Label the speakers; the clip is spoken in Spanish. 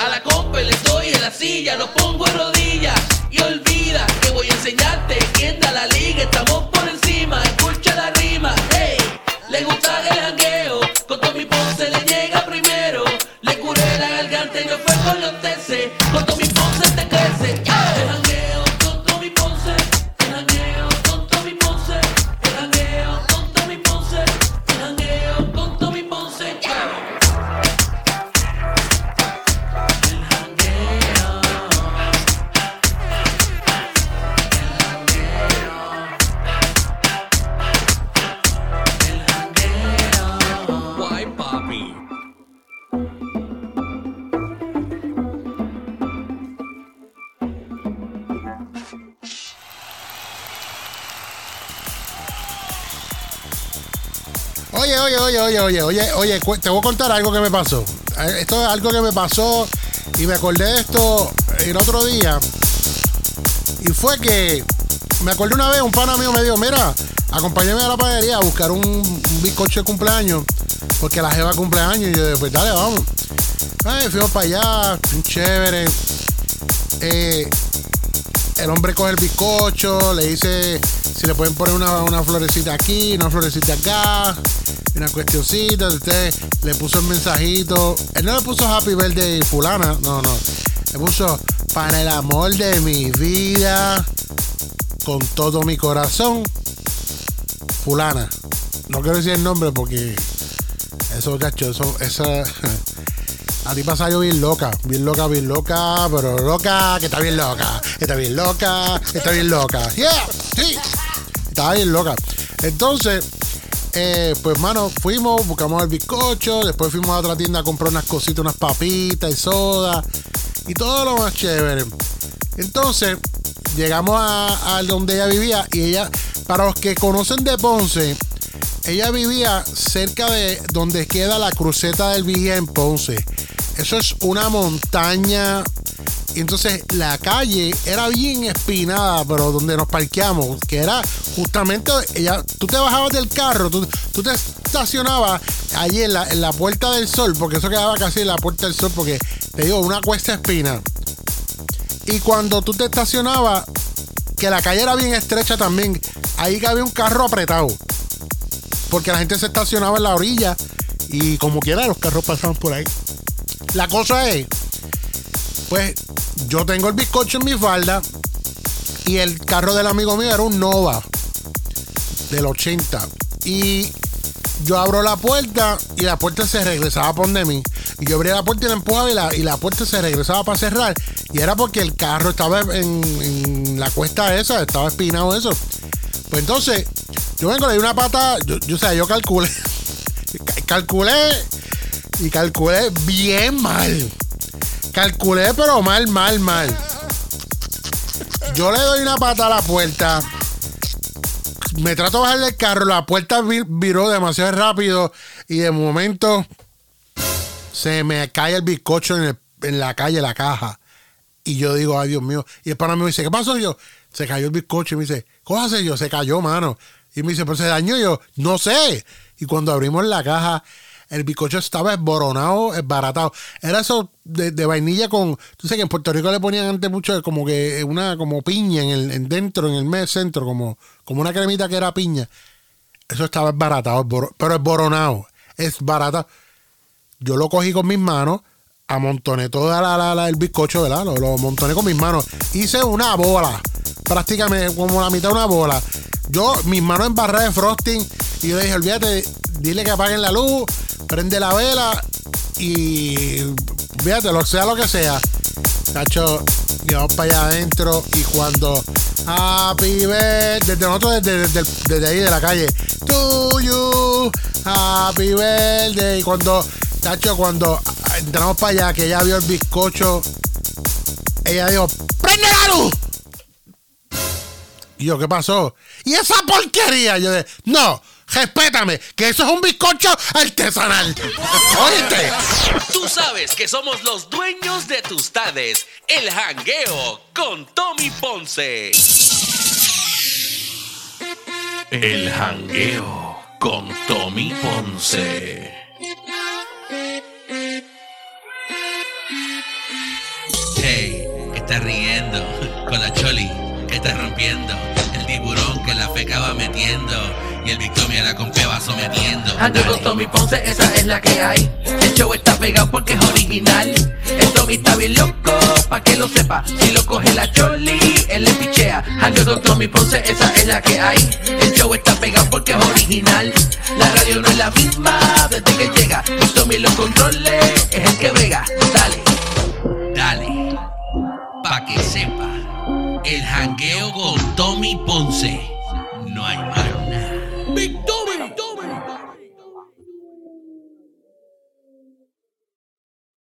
Speaker 1: A la compa le doy en la silla, lo pongo en rodillas. Y olvida que voy a enseñarte quién da la liga. Estamos por encima, escucha la rima. Hey, le gusta el jangueo. Con Tommy Ponce le llega primero. Le curé la garganta y no fue con los
Speaker 2: Oye, oye, oye, oye, oye, oye, oye, te voy a contar algo que me pasó. Eh, Esto es algo que me pasó y me acordé de esto el otro día. Y fue que me acordé una vez, un pana mío me dijo, mira, acompáñame a la panadería a buscar un, bizcocho de cumpleaños, porque la jeva cumpleaños. Y yo pues dale, vamos. Ay, fuimos para allá, chévere. Eh, el hombre coge el bizcocho, le dice si le pueden poner una, una florecita aquí, una florecita acá, una cuestioncita. Usted le puso el mensajito. Él no le puso Happy Birthday fulana, no, no. Le puso para el amor de mi vida, con todo mi corazón, fulana. No quiero decir el nombre porque eso, chacho, eso, esa. A ti pasa yo bien loca, bien loca, bien loca, pero loca, que está bien loca, está bien loca, está bien loca. Yeah, sí, bien loca. Entonces, eh, pues mano, fuimos, buscamos el bizcocho, después fuimos a otra tienda a comprar unas cositas, unas papitas y soda y todo lo más chévere. Entonces, llegamos a, donde ella vivía y ella, para los que conocen de Ponce, ella vivía cerca de donde queda la cruceta del Vigía en Ponce. Eso es una montaña. Entonces la calle era bien espinada, pero donde nos parqueamos, que era justamente, ella, tú te bajabas del carro, tú, tú te estacionabas allí en la, en la Puerta del Sol, porque eso quedaba casi en la Puerta del Sol, porque te digo, una cuesta espina. Y cuando tú te estacionabas, que la calle era bien estrecha también, ahí cabía un carro apretado porque la gente se estacionaba en la orilla y como quiera los carros pasaban por ahí. La cosa es, pues yo tengo el bizcocho en mi falda y el carro del amigo mío era un Nova del 80 y yo abro la puerta y la puerta se regresaba por de mí. Y yo abría la puerta y la empujaba y la, puerta se regresaba para cerrar. Y era porque el carro estaba en, la cuesta esa, estaba espinado eso. Pues entonces, yo vengo, le una pata, yo, yo, yo calculé, ca- calculé y calculé bien mal. Calculé, pero mal, mal, mal. Yo le doy una pata a la puerta. Me trato de bajar del carro, la puerta vi- viró demasiado rápido y de momento se me cae el bizcocho en, en la calle, la caja. Y yo digo, ay Dios mío. Y el pana me dice, ¿qué pasó? Yo, se cayó el bizcocho. Y me dice, ¿cómo hace yo? Se cayó, mano. Y me dice, ¿pero se dañó? Y yo, no sé. Y cuando abrimos la caja, el bizcocho estaba esboronado, esbaratado. Era eso de, vainilla con. Tú sabes que en Puerto Rico le ponían antes mucho como que una como piña en el en dentro, en el mes centro, como, como una cremita que era piña. Eso estaba esbaratado, pero esboronado. Esbaratado. Yo lo cogí con mis manos, amontoné toda la, la- la- el bizcocho, ¿verdad? Lo, lo amontoné con mis manos. Hice una bola, prácticamente como la mitad de una bola. Yo, mis manos embarradas de frosting, y yo le dije, olvídate, dile que apaguen la luz, prende la vela y fíjate, lo sea lo que sea. Cacho, llevamos para allá adentro y cuando Happy Birthday, desde nosotros desde, desde, desde ahí de la calle, to you, Happy Birthday. Y cuando, Cacho, cuando entramos para allá, que ella vio el bizcocho, ella dijo, ¡prende la luz! Y yo, ¿qué pasó? ¿Y esa porquería? Yo de, no, respétame, que eso es un bizcocho artesanal. ¿Oíste?
Speaker 1: Tú sabes que somos los dueños de tus tardes. El jangueo con Tommy Ponce. El jangueo con Tommy Ponce. está riendo con la choli que está rompiendo. El tiburón que la feca va metiendo. Y el Victoria la compea va sometiendo. Ando con Tommy Ponce, esa es la que hay. El show está pegado porque es original. El Tommy está bien loco, pa' que lo sepa. Si lo coge la choli, él le pichea. Ando con Tommy Ponce, esa es la que hay. El show está pegado porque es original. La radio no es la misma desde que llega. Y Tommy lo controle, es el que vega. Dale, dale, pa' que sepa. El jangueo con Tommy Ponce. No hay más.